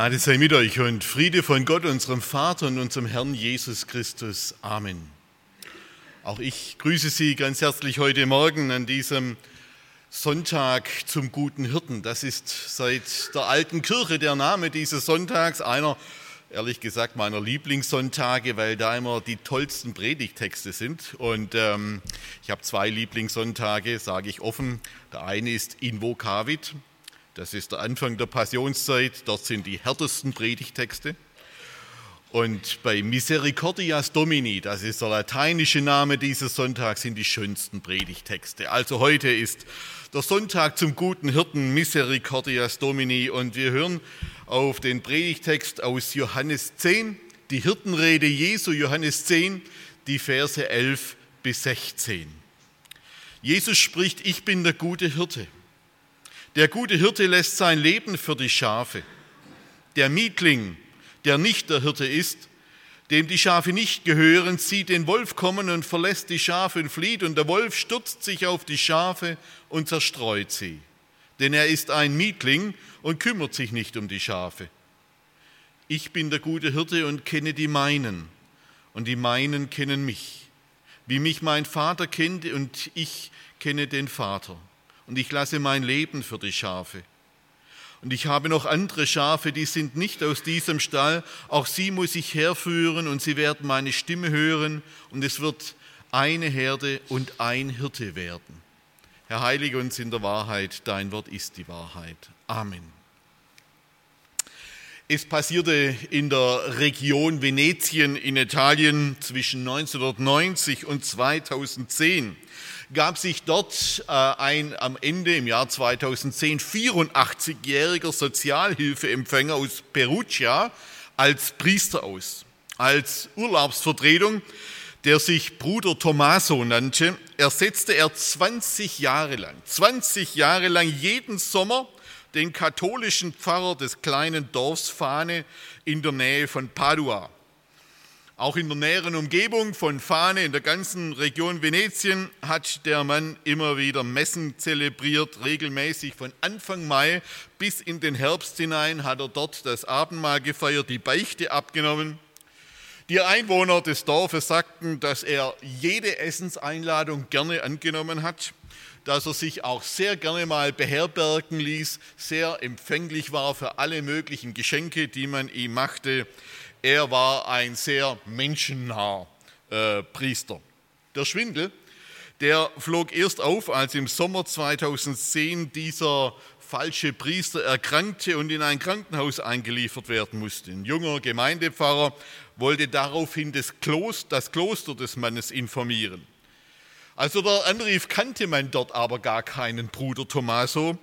Gnade sei mit euch und Friede von Gott, unserem Vater und unserem Herrn Jesus Christus. Amen. Auch ich grüße Sie ganz herzlich heute Morgen an diesem Sonntag zum guten Hirten. Das ist seit der alten Kirche der Name dieses Sonntags, einer, ehrlich gesagt, meiner Lieblingssonntage, weil da immer die tollsten Predigtexte sind. Und ähm, ich habe zwei Lieblingssonntage, sage ich offen. Der eine ist Invocavit, das ist der Anfang der Passionszeit, dort sind die härtesten Predigtexte. Und bei Misericordias Domini, das ist der lateinische Name dieses Sonntags, sind die schönsten Predigtexte. Also heute ist der Sonntag zum guten Hirten Misericordias Domini und wir hören auf den Predigtext aus Johannes 10, die Hirtenrede Jesu, Johannes 10, die Verse 11 bis 16. Jesus spricht, ich bin der gute Hirte. Der gute Hirte lässt sein Leben für die Schafe. Der Mietling, der nicht der Hirte ist, dem die Schafe nicht gehören, sieht den Wolf kommen und verlässt die Schafe und flieht, und der Wolf stürzt sich auf die Schafe und zerstreut sie. Denn er ist ein Mietling und kümmert sich nicht um die Schafe. Ich bin der gute Hirte und kenne die meinen, und die meinen kennen mich, wie mich mein Vater kennt und ich kenne den Vater und ich lasse mein Leben für die Schafe. Und ich habe noch andere Schafe, die sind nicht aus diesem Stall. Auch sie muss ich herführen und sie werden meine Stimme hören und es wird eine Herde und ein Hirte werden. Herr, heilige uns in der Wahrheit, dein Wort ist die Wahrheit. Amen. Es passierte in der Region Venetien in Italien zwischen 1990 und 2010 gab sich dort äh, ein am Ende im Jahr 2010 84-jähriger Sozialhilfeempfänger aus Perugia als Priester aus, als Urlaubsvertretung, der sich Bruder Tommaso nannte, ersetzte er 20 Jahre lang, 20 Jahre lang jeden Sommer den katholischen Pfarrer des kleinen Dorfs Fane in der Nähe von Padua. Auch in der näheren Umgebung von Fane, in der ganzen Region Venetien, hat der Mann immer wieder Messen zelebriert, regelmäßig von Anfang Mai bis in den Herbst hinein hat er dort das Abendmahl gefeiert, die Beichte abgenommen. Die Einwohner des Dorfes sagten, dass er jede Essenseinladung gerne angenommen hat, dass er sich auch sehr gerne mal beherbergen ließ, sehr empfänglich war für alle möglichen Geschenke, die man ihm machte. Er war ein sehr menschennaher äh, Priester. Der Schwindel, der flog erst auf, als im Sommer 2010 dieser falsche Priester erkrankte und in ein Krankenhaus eingeliefert werden musste. Ein junger Gemeindepfarrer wollte daraufhin das Kloster, das Kloster des Mannes informieren. Als er dort anrief, kannte man dort aber gar keinen Bruder Tommaso.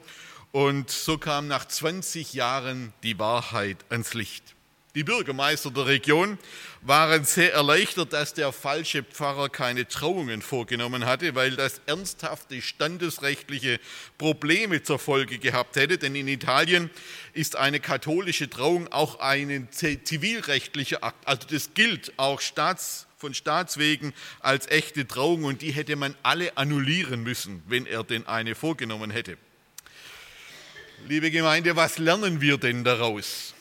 Und so kam nach 20 Jahren die Wahrheit ans Licht. Die Bürgermeister der Region waren sehr erleichtert, dass der falsche Pfarrer keine Trauungen vorgenommen hatte, weil das ernsthafte standesrechtliche Probleme zur Folge gehabt hätte. Denn in Italien ist eine katholische Trauung auch ein zivilrechtlicher Akt. Also das gilt auch staats, von Staatswegen als echte Trauung und die hätte man alle annullieren müssen, wenn er denn eine vorgenommen hätte. Liebe Gemeinde, was lernen wir denn daraus?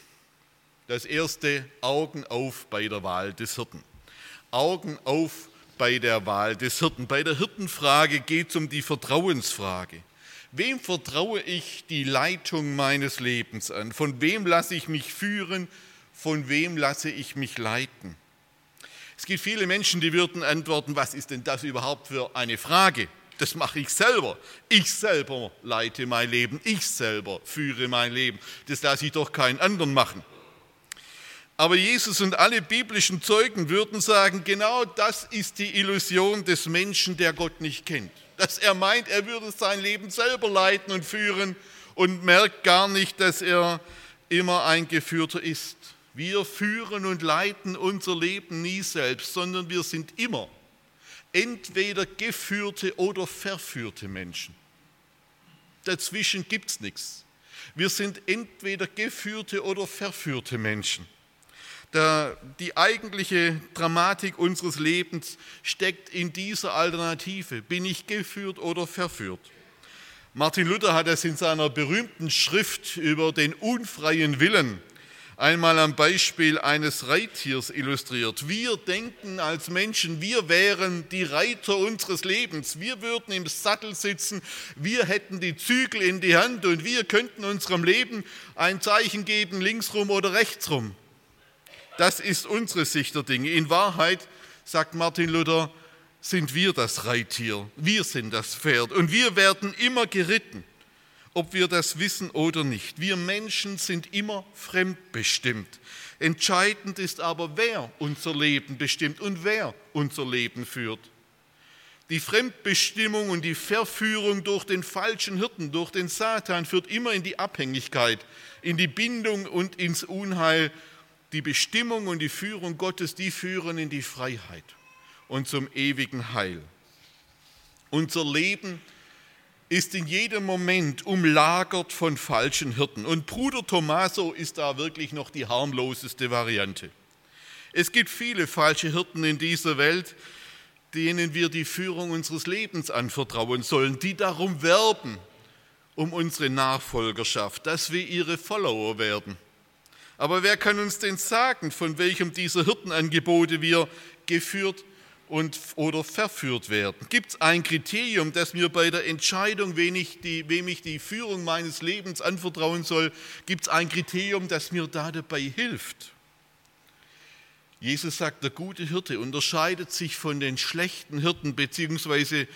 Das erste, Augen auf bei der Wahl des Hirten. Augen auf bei der Wahl des Hirten. Bei der Hirtenfrage geht es um die Vertrauensfrage. Wem vertraue ich die Leitung meines Lebens an? Von wem lasse ich mich führen? Von wem lasse ich mich leiten? Es gibt viele Menschen, die würden antworten, was ist denn das überhaupt für eine Frage? Das mache ich selber. Ich selber leite mein Leben. Ich selber führe mein Leben. Das lasse ich doch keinen anderen machen. Aber Jesus und alle biblischen Zeugen würden sagen, genau das ist die Illusion des Menschen, der Gott nicht kennt. Dass er meint, er würde sein Leben selber leiten und führen und merkt gar nicht, dass er immer ein Geführter ist. Wir führen und leiten unser Leben nie selbst, sondern wir sind immer entweder geführte oder verführte Menschen. Dazwischen gibt es nichts. Wir sind entweder geführte oder verführte Menschen. Der, die eigentliche Dramatik unseres Lebens steckt in dieser Alternative. Bin ich geführt oder verführt? Martin Luther hat es in seiner berühmten Schrift über den unfreien Willen einmal am Beispiel eines Reittiers illustriert. Wir denken als Menschen, wir wären die Reiter unseres Lebens. Wir würden im Sattel sitzen, wir hätten die Zügel in die Hand und wir könnten unserem Leben ein Zeichen geben, linksrum oder rechtsrum. Das ist unsere Sicht der Dinge. In Wahrheit, sagt Martin Luther, sind wir das Reittier, wir sind das Pferd und wir werden immer geritten ob wir das wissen oder nicht. Wir Menschen sind immer fremdbestimmt. Entscheidend ist aber, wer unser Leben bestimmt und wer unser Leben führt. Die Fremdbestimmung und die Verführung durch den falschen Hirten, durch den Satan, führt immer in die Abhängigkeit, in die Bindung und ins Unheil. Die Bestimmung und die Führung Gottes, die führen in die Freiheit und zum ewigen Heil. Unser Leben ist in jedem Moment umlagert von falschen Hirten. Und Bruder Tommaso ist da wirklich noch die harmloseste Variante. Es gibt viele falsche Hirten in dieser Welt, denen wir die Führung unseres Lebens anvertrauen sollen, die darum werben, um unsere Nachfolgerschaft, dass wir ihre Follower werden. Aber wer kann uns denn sagen, von welchem dieser Hirtenangebote wir geführt und, oder verführt werden? Gibt es ein Kriterium, das mir bei der Entscheidung, wem ich, die, wem ich die Führung meines Lebens anvertrauen soll, gibt es ein Kriterium, das mir da dabei hilft? Jesus sagt, der gute Hirte unterscheidet sich von den schlechten Hirten beziehungsweise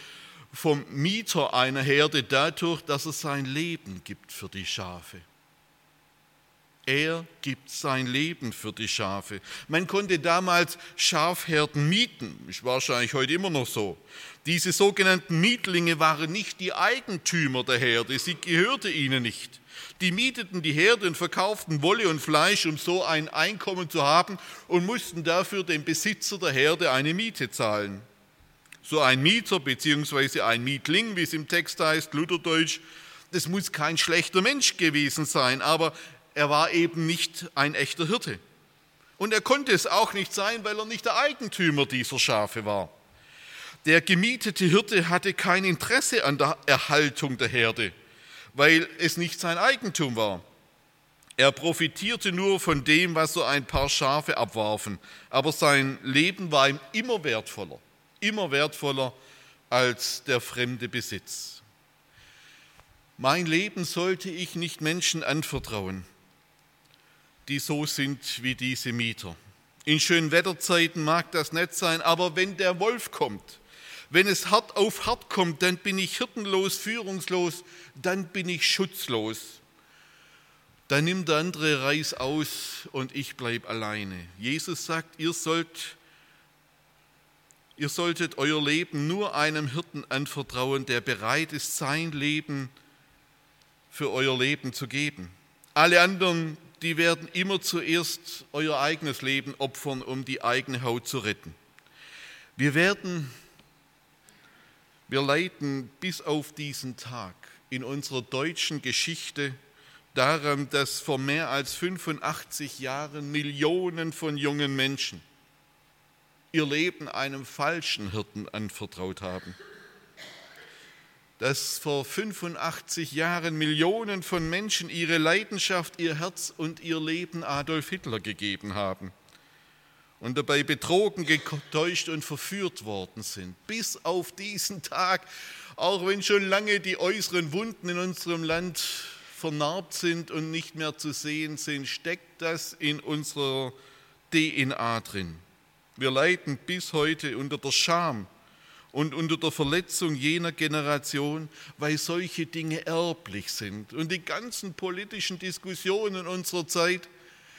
vom Mieter einer Herde dadurch, dass er sein Leben gibt für die Schafe. Er gibt sein Leben für die Schafe. Man konnte damals Schafherden mieten, ist wahrscheinlich heute immer noch so. Diese sogenannten Mietlinge waren nicht die Eigentümer der Herde, sie gehörte ihnen nicht. Die mieteten die Herde und verkauften Wolle und Fleisch, um so ein Einkommen zu haben und mussten dafür dem Besitzer der Herde eine Miete zahlen. So ein Mieter bzw. ein Mietling, wie es im Text heißt, Lutherdeutsch, das muss kein schlechter Mensch gewesen sein, aber er war eben nicht ein echter Hirte. Und er konnte es auch nicht sein, weil er nicht der Eigentümer dieser Schafe war. Der gemietete Hirte hatte kein Interesse an der Erhaltung der Herde, weil es nicht sein Eigentum war. Er profitierte nur von dem, was so ein paar Schafe abwarfen, aber sein Leben war ihm immer wertvoller, immer wertvoller als der fremde Besitz. Mein Leben sollte ich nicht Menschen anvertrauen, die so sind wie diese Mieter. In schönen Wetterzeiten mag das nett sein, aber wenn der Wolf kommt, wenn es hart auf hart kommt, dann bin ich hirtenlos, führungslos, dann bin ich schutzlos. Dann nimmt der andere Reis aus und ich bleibe alleine. Jesus sagt, ihr sollt Ihr solltet euer Leben nur einem Hirten anvertrauen, der bereit ist, sein Leben für euer Leben zu geben. Alle anderen die werden immer zuerst euer eigenes Leben opfern, um die eigene Haut zu retten. Wir werden, wir leiden bis auf diesen Tag in unserer deutschen Geschichte daran, dass vor mehr als 85 Jahren Millionen von jungen Menschen ihr Leben einem falschen Hirten anvertraut haben dass vor 85 Jahren Millionen von Menschen ihre Leidenschaft, ihr Herz und ihr Leben Adolf Hitler gegeben haben und dabei betrogen, getäuscht und verführt worden sind. Bis auf diesen Tag, auch wenn schon lange die äußeren Wunden in unserem Land vernarbt sind und nicht mehr zu sehen sind, steckt das in unserer DNA drin. Wir leiden bis heute unter der Scham und unter der Verletzung jener Generation, weil solche Dinge erblich sind. Und die ganzen politischen Diskussionen unserer Zeit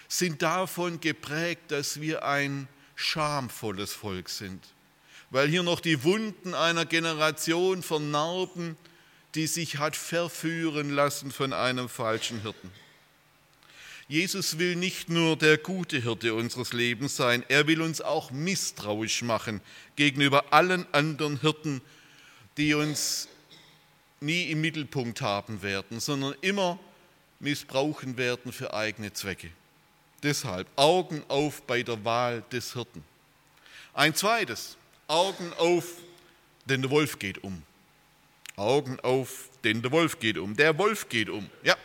sind davon geprägt, dass wir ein schamvolles Volk sind, weil hier noch die Wunden einer Generation vernarben, die sich hat verführen lassen von einem falschen Hirten. Jesus will nicht nur der gute Hirte unseres Lebens sein, er will uns auch misstrauisch machen gegenüber allen anderen Hirten, die uns nie im Mittelpunkt haben werden, sondern immer missbrauchen werden für eigene Zwecke. Deshalb Augen auf bei der Wahl des Hirten. Ein zweites, Augen auf, denn der Wolf geht um. Augen auf, denn der Wolf geht um. Der Wolf geht um. Ja,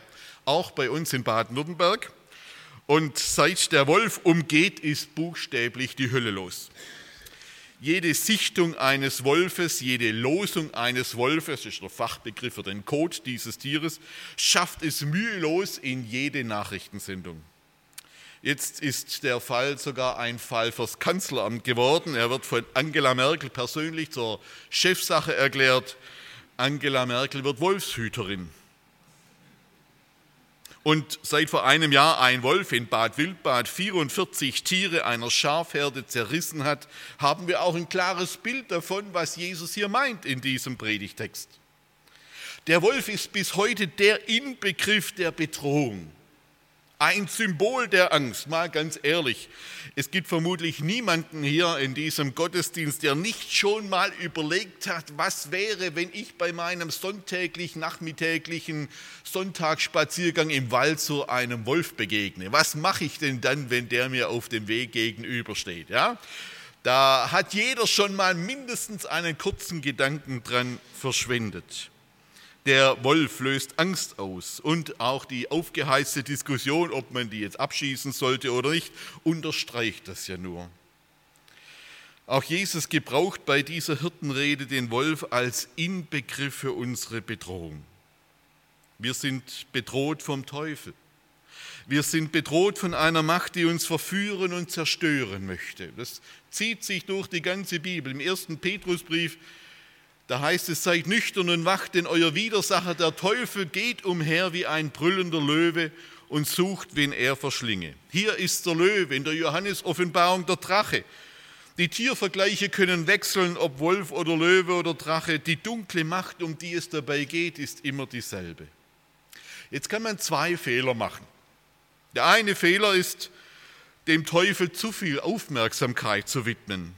auch bei uns in Baden-Württemberg. Und seit der Wolf umgeht, ist buchstäblich die Hölle los. Jede Sichtung eines Wolfes, jede Losung eines Wolfes, das ist der Fachbegriff für den Code dieses Tieres, schafft es mühelos in jede Nachrichtensendung. Jetzt ist der Fall sogar ein Fall fürs Kanzleramt geworden. Er wird von Angela Merkel persönlich zur Chefsache erklärt. Angela Merkel wird Wolfshüterin. Und seit vor einem Jahr ein Wolf in Bad Wildbad 44 Tiere einer Schafherde zerrissen hat, haben wir auch ein klares Bild davon, was Jesus hier meint in diesem Predigtext. Der Wolf ist bis heute der Inbegriff der Bedrohung. Ein Symbol der Angst, mal ganz ehrlich. Es gibt vermutlich niemanden hier in diesem Gottesdienst, der nicht schon mal überlegt hat, was wäre, wenn ich bei meinem sonntäglich nachmittäglichen Sonntagsspaziergang im Wald so einem Wolf begegne. Was mache ich denn dann, wenn der mir auf dem Weg gegenübersteht? Ja? Da hat jeder schon mal mindestens einen kurzen Gedanken dran verschwendet. Der Wolf löst Angst aus und auch die aufgeheizte Diskussion, ob man die jetzt abschießen sollte oder nicht, unterstreicht das ja nur. Auch Jesus gebraucht bei dieser Hirtenrede den Wolf als Inbegriff für unsere Bedrohung. Wir sind bedroht vom Teufel. Wir sind bedroht von einer Macht, die uns verführen und zerstören möchte. Das zieht sich durch die ganze Bibel. Im ersten Petrusbrief da heißt es, seid nüchtern und wacht, denn euer Widersacher, der Teufel, geht umher wie ein brüllender Löwe und sucht, wen er verschlinge. Hier ist der Löwe, in der Johannes-Offenbarung der Drache. Die Tiervergleiche können wechseln, ob Wolf oder Löwe oder Drache. Die dunkle Macht, um die es dabei geht, ist immer dieselbe. Jetzt kann man zwei Fehler machen. Der eine Fehler ist, dem Teufel zu viel Aufmerksamkeit zu widmen.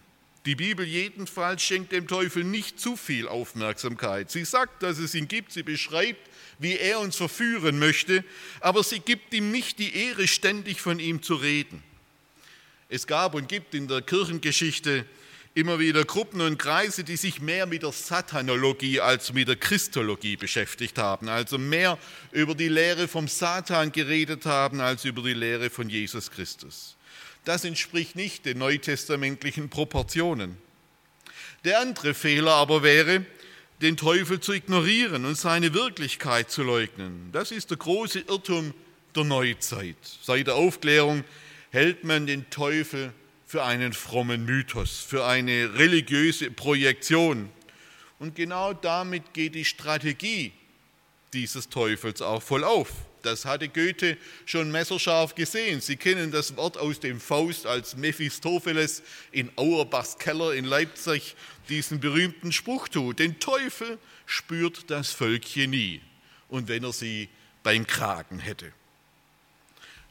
Die Bibel jedenfalls schenkt dem Teufel nicht zu viel Aufmerksamkeit. Sie sagt, dass es ihn gibt, sie beschreibt, wie er uns verführen möchte, aber sie gibt ihm nicht die Ehre, ständig von ihm zu reden. Es gab und gibt in der Kirchengeschichte immer wieder Gruppen und Kreise, die sich mehr mit der Satanologie als mit der Christologie beschäftigt haben, also mehr über die Lehre vom Satan geredet haben als über die Lehre von Jesus Christus. Das entspricht nicht den neutestamentlichen Proportionen. Der andere Fehler aber wäre, den Teufel zu ignorieren und seine Wirklichkeit zu leugnen. Das ist der große Irrtum der Neuzeit. Seit der Aufklärung hält man den Teufel für einen frommen Mythos, für eine religiöse Projektion. Und genau damit geht die Strategie dieses Teufels auch voll auf. Das hatte Goethe schon messerscharf gesehen. Sie kennen das Wort aus dem Faust als Mephistopheles in Auerbachs Keller in Leipzig diesen berühmten Spruch tut. Den Teufel spürt das Völkchen nie. Und wenn er sie beim Kragen hätte.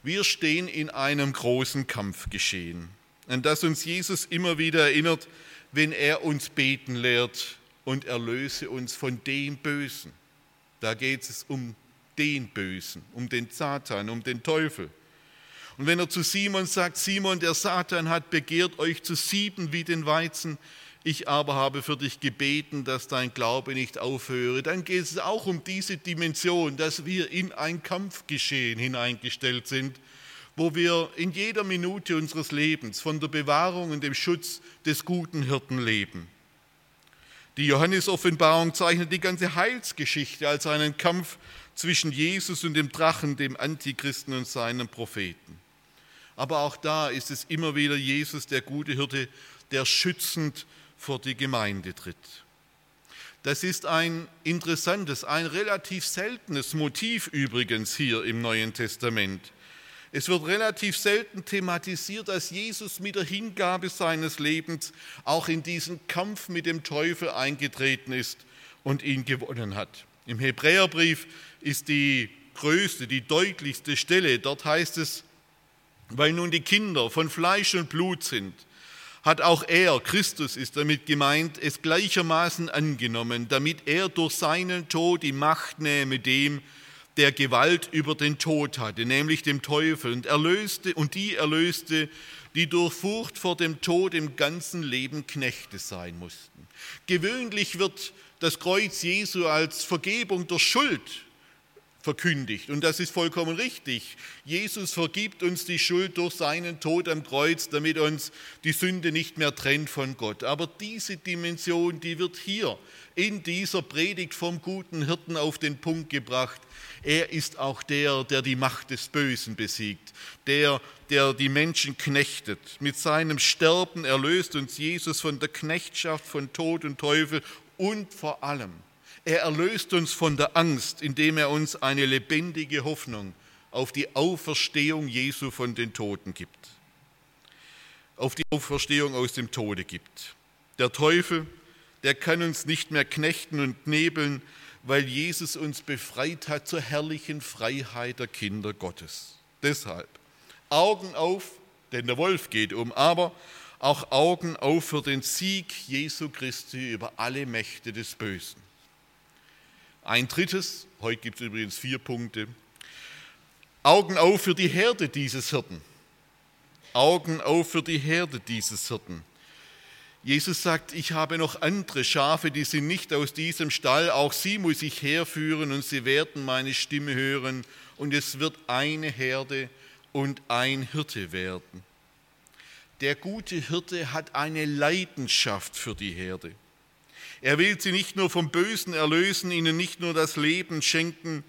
Wir stehen in einem großen Kampfgeschehen, an das uns Jesus immer wieder erinnert, wenn er uns beten lehrt und erlöse uns von dem Bösen. Da geht es um den Bösen, um den Satan, um den Teufel. Und wenn er zu Simon sagt, Simon, der Satan hat begehrt, euch zu sieben wie den Weizen, ich aber habe für dich gebeten, dass dein Glaube nicht aufhöre, dann geht es auch um diese Dimension, dass wir in ein Kampfgeschehen hineingestellt sind, wo wir in jeder Minute unseres Lebens von der Bewahrung und dem Schutz des guten Hirten leben. Die Johannes-Offenbarung zeichnet die ganze Heilsgeschichte als einen Kampf zwischen Jesus und dem Drachen, dem Antichristen und seinen Propheten. Aber auch da ist es immer wieder Jesus, der gute Hirte, der schützend vor die Gemeinde tritt. Das ist ein interessantes, ein relativ seltenes Motiv übrigens hier im Neuen Testament. Es wird relativ selten thematisiert, dass Jesus mit der Hingabe seines Lebens auch in diesen Kampf mit dem Teufel eingetreten ist und ihn gewonnen hat. Im Hebräerbrief ist die größte, die deutlichste Stelle. Dort heißt es, weil nun die Kinder von Fleisch und Blut sind, hat auch er, Christus ist damit gemeint, es gleichermaßen angenommen, damit er durch seinen Tod die Macht nehme dem, der Gewalt über den Tod hatte, nämlich dem Teufel, und erlöste und die erlöste, die durch Furcht vor dem Tod im ganzen Leben Knechte sein mussten. Gewöhnlich wird das Kreuz Jesu als Vergebung der Schuld verkündigt. Und das ist vollkommen richtig. Jesus vergibt uns die Schuld durch seinen Tod am Kreuz, damit uns die Sünde nicht mehr trennt von Gott. Aber diese Dimension, die wird hier in dieser Predigt vom guten Hirten auf den Punkt gebracht. Er ist auch der, der die Macht des Bösen besiegt, der, der die Menschen knechtet. Mit seinem Sterben erlöst uns Jesus von der Knechtschaft von Tod und Teufel und vor allem er erlöst uns von der Angst, indem er uns eine lebendige Hoffnung auf die Auferstehung Jesu von den Toten gibt. Auf die Auferstehung aus dem Tode gibt. Der Teufel, der kann uns nicht mehr knechten und nebeln, weil Jesus uns befreit hat zur herrlichen Freiheit der Kinder Gottes. Deshalb Augen auf, denn der Wolf geht um, aber auch Augen auf für den Sieg Jesu Christi über alle Mächte des Bösen. Ein drittes, heute gibt es übrigens vier Punkte, Augen auf für die Herde dieses Hirten. Augen auf für die Herde dieses Hirten. Jesus sagt, ich habe noch andere Schafe, die sind nicht aus diesem Stall, auch sie muss ich herführen und sie werden meine Stimme hören und es wird eine Herde und ein Hirte werden. Der gute Hirte hat eine Leidenschaft für die Herde. Er will sie nicht nur vom Bösen erlösen, ihnen nicht nur das Leben schenken,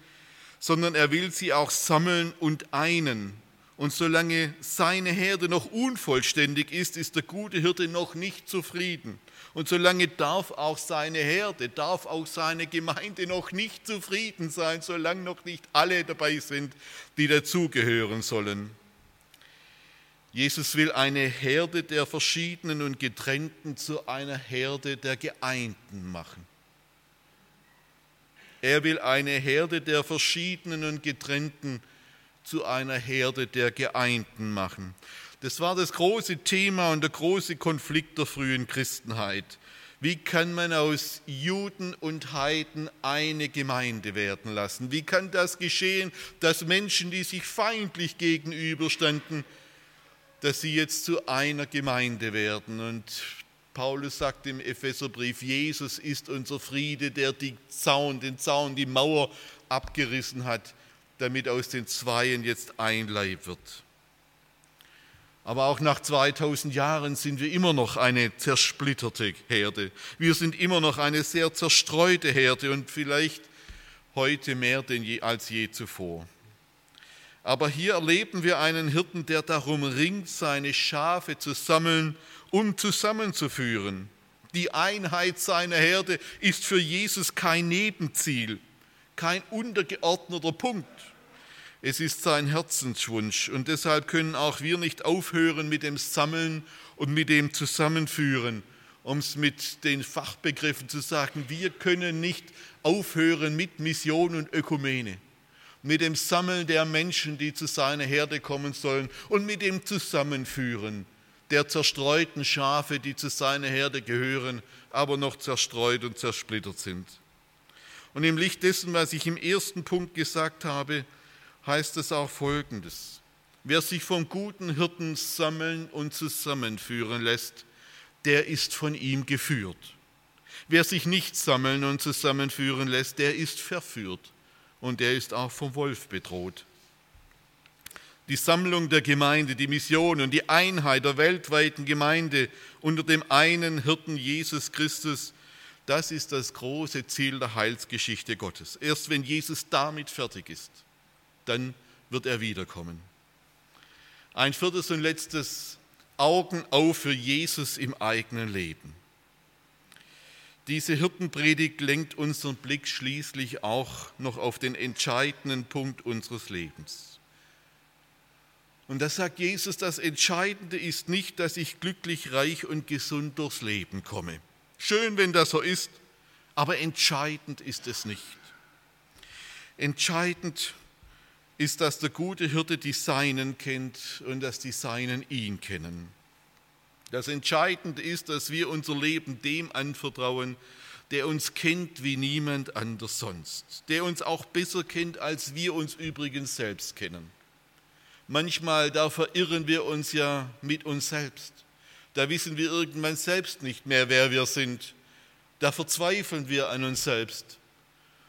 sondern er will sie auch sammeln und einen. Und solange seine Herde noch unvollständig ist, ist der gute Hirte noch nicht zufrieden. Und solange darf auch seine Herde, darf auch seine Gemeinde noch nicht zufrieden sein, solange noch nicht alle dabei sind, die dazugehören sollen. Jesus will eine Herde der verschiedenen und getrennten zu einer Herde der geeinten machen. Er will eine Herde der verschiedenen und getrennten zu einer Herde der geeinten machen. Das war das große Thema und der große Konflikt der frühen Christenheit. Wie kann man aus Juden und Heiden eine Gemeinde werden lassen? Wie kann das geschehen, dass Menschen, die sich feindlich gegenüberstanden, dass sie jetzt zu einer Gemeinde werden. Und Paulus sagt im Epheserbrief, Jesus ist unser Friede, der die Zaun, den Zaun, die Mauer abgerissen hat, damit aus den Zweien jetzt ein Leib wird. Aber auch nach 2000 Jahren sind wir immer noch eine zersplitterte Herde. Wir sind immer noch eine sehr zerstreute Herde und vielleicht heute mehr denn je, als je zuvor. Aber hier erleben wir einen Hirten, der darum ringt, seine Schafe zu sammeln, um zusammenzuführen. Die Einheit seiner Herde ist für Jesus kein Nebenziel, kein untergeordneter Punkt. Es ist sein Herzenswunsch und deshalb können auch wir nicht aufhören mit dem Sammeln und mit dem Zusammenführen, um es mit den Fachbegriffen zu sagen. Wir können nicht aufhören mit Mission und Ökumene mit dem Sammeln der Menschen, die zu seiner Herde kommen sollen und mit dem Zusammenführen der zerstreuten Schafe, die zu seiner Herde gehören, aber noch zerstreut und zersplittert sind. Und im Licht dessen, was ich im ersten Punkt gesagt habe, heißt es auch Folgendes. Wer sich vom guten Hirten sammeln und zusammenführen lässt, der ist von ihm geführt. Wer sich nicht sammeln und zusammenführen lässt, der ist verführt und er ist auch vom Wolf bedroht. Die Sammlung der Gemeinde, die Mission und die Einheit der weltweiten Gemeinde unter dem einen Hirten Jesus Christus, das ist das große Ziel der Heilsgeschichte Gottes. Erst wenn Jesus damit fertig ist, dann wird er wiederkommen. Ein viertes und letztes Augen auf für Jesus im eigenen Leben. Diese Hirtenpredigt lenkt unseren Blick schließlich auch noch auf den entscheidenden Punkt unseres Lebens. Und da sagt Jesus, das Entscheidende ist nicht, dass ich glücklich, reich und gesund durchs Leben komme. Schön, wenn das so ist, aber entscheidend ist es nicht. Entscheidend ist, dass der gute Hirte die Seinen kennt und dass die Seinen ihn kennen. Das Entscheidende ist, dass wir unser Leben dem anvertrauen, der uns kennt wie niemand anders sonst, der uns auch besser kennt, als wir uns übrigens selbst kennen. Manchmal, da verirren wir uns ja mit uns selbst. Da wissen wir irgendwann selbst nicht mehr, wer wir sind. Da verzweifeln wir an uns selbst.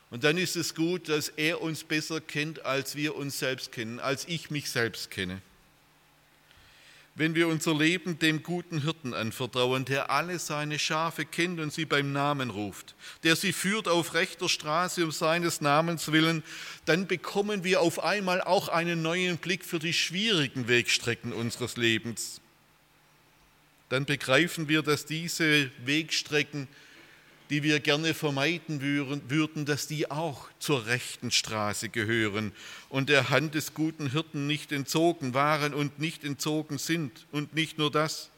Und dann ist es gut, dass er uns besser kennt, als wir uns selbst kennen, als ich mich selbst kenne wenn wir unser Leben dem guten Hirten anvertrauen, der alle seine Schafe kennt und sie beim Namen ruft, der sie führt auf rechter Straße um seines Namens willen, dann bekommen wir auf einmal auch einen neuen Blick für die schwierigen Wegstrecken unseres Lebens. Dann begreifen wir, dass diese Wegstrecken die wir gerne vermeiden würden, dass die auch zur rechten Straße gehören und der Hand des guten Hirten nicht entzogen waren und nicht entzogen sind. Und nicht nur das.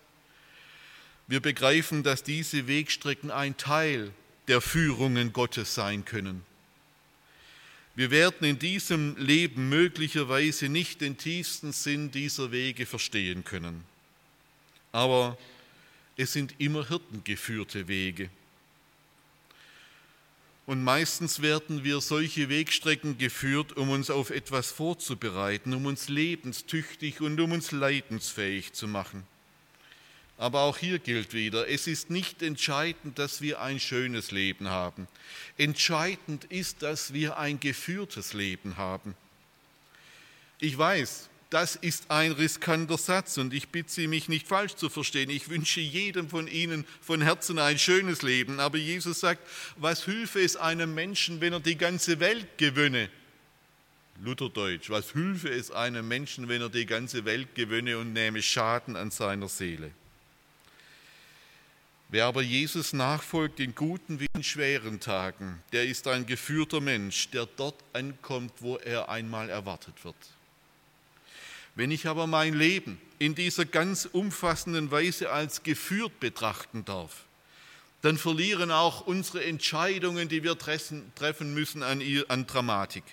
Wir begreifen, dass diese Wegstrecken ein Teil der Führungen Gottes sein können. Wir werden in diesem Leben möglicherweise nicht den tiefsten Sinn dieser Wege verstehen können. Aber es sind immer hirtengeführte Wege. Und meistens werden wir solche Wegstrecken geführt, um uns auf etwas vorzubereiten, um uns lebenstüchtig und um uns leidensfähig zu machen. Aber auch hier gilt wieder, es ist nicht entscheidend, dass wir ein schönes Leben haben. Entscheidend ist, dass wir ein geführtes Leben haben. Ich weiß, das ist ein riskanter Satz und ich bitte Sie, mich nicht falsch zu verstehen. Ich wünsche jedem von Ihnen von Herzen ein schönes Leben. Aber Jesus sagt, was hülfe es einem Menschen, wenn er die ganze Welt gewönne? Lutherdeutsch, was hülfe es einem Menschen, wenn er die ganze Welt gewönne und nehme Schaden an seiner Seele? Wer aber Jesus nachfolgt in guten wie in schweren Tagen, der ist ein geführter Mensch, der dort ankommt, wo er einmal erwartet wird. Wenn ich aber mein Leben in dieser ganz umfassenden Weise als geführt betrachten darf, dann verlieren auch unsere Entscheidungen, die wir treffen müssen, an, an Dramatik.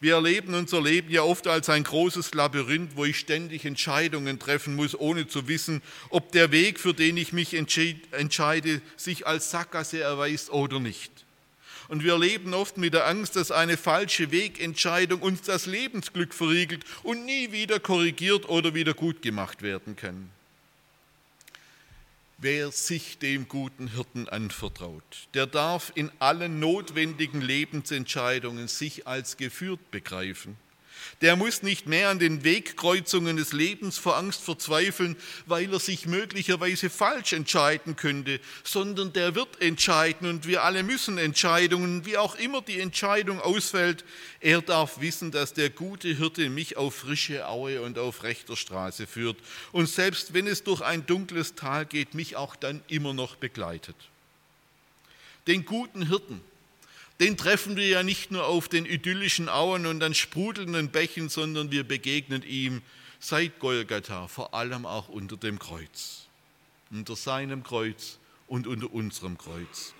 Wir erleben unser Leben ja oft als ein großes Labyrinth, wo ich ständig Entscheidungen treffen muss, ohne zu wissen, ob der Weg, für den ich mich entscheide, sich als Sackgasse erweist oder nicht. Und wir leben oft mit der Angst, dass eine falsche Wegentscheidung uns das Lebensglück verriegelt und nie wieder korrigiert oder wieder gut gemacht werden kann. Wer sich dem guten Hirten anvertraut, der darf in allen notwendigen Lebensentscheidungen sich als geführt begreifen. Der muss nicht mehr an den Wegkreuzungen des Lebens vor Angst verzweifeln, weil er sich möglicherweise falsch entscheiden könnte, sondern der wird entscheiden und wir alle müssen Entscheidungen, wie auch immer die Entscheidung ausfällt. Er darf wissen, dass der gute Hirte mich auf frische Aue und auf rechter Straße führt und selbst wenn es durch ein dunkles Tal geht, mich auch dann immer noch begleitet. Den guten Hirten, den treffen wir ja nicht nur auf den idyllischen Auen und an sprudelnden Bächen, sondern wir begegnen ihm seit Golgatha, vor allem auch unter dem Kreuz. Unter seinem Kreuz und unter unserem Kreuz.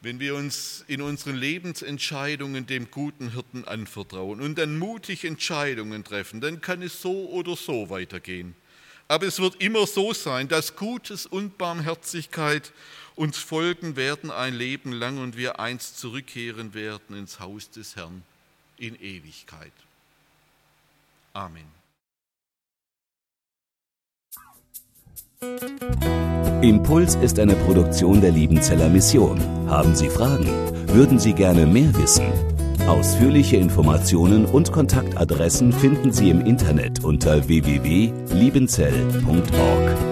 Wenn wir uns in unseren Lebensentscheidungen dem guten Hirten anvertrauen und dann mutig Entscheidungen treffen, dann kann es so oder so weitergehen. Aber es wird immer so sein, dass Gutes und Barmherzigkeit uns folgen werden ein Leben lang und wir einst zurückkehren werden ins Haus des Herrn in Ewigkeit. Amen. Impuls ist eine Produktion der Liebenzeller Mission. Haben Sie Fragen? Würden Sie gerne mehr wissen? Ausführliche Informationen und Kontaktadressen finden Sie im Internet unter www.liebenzell.org.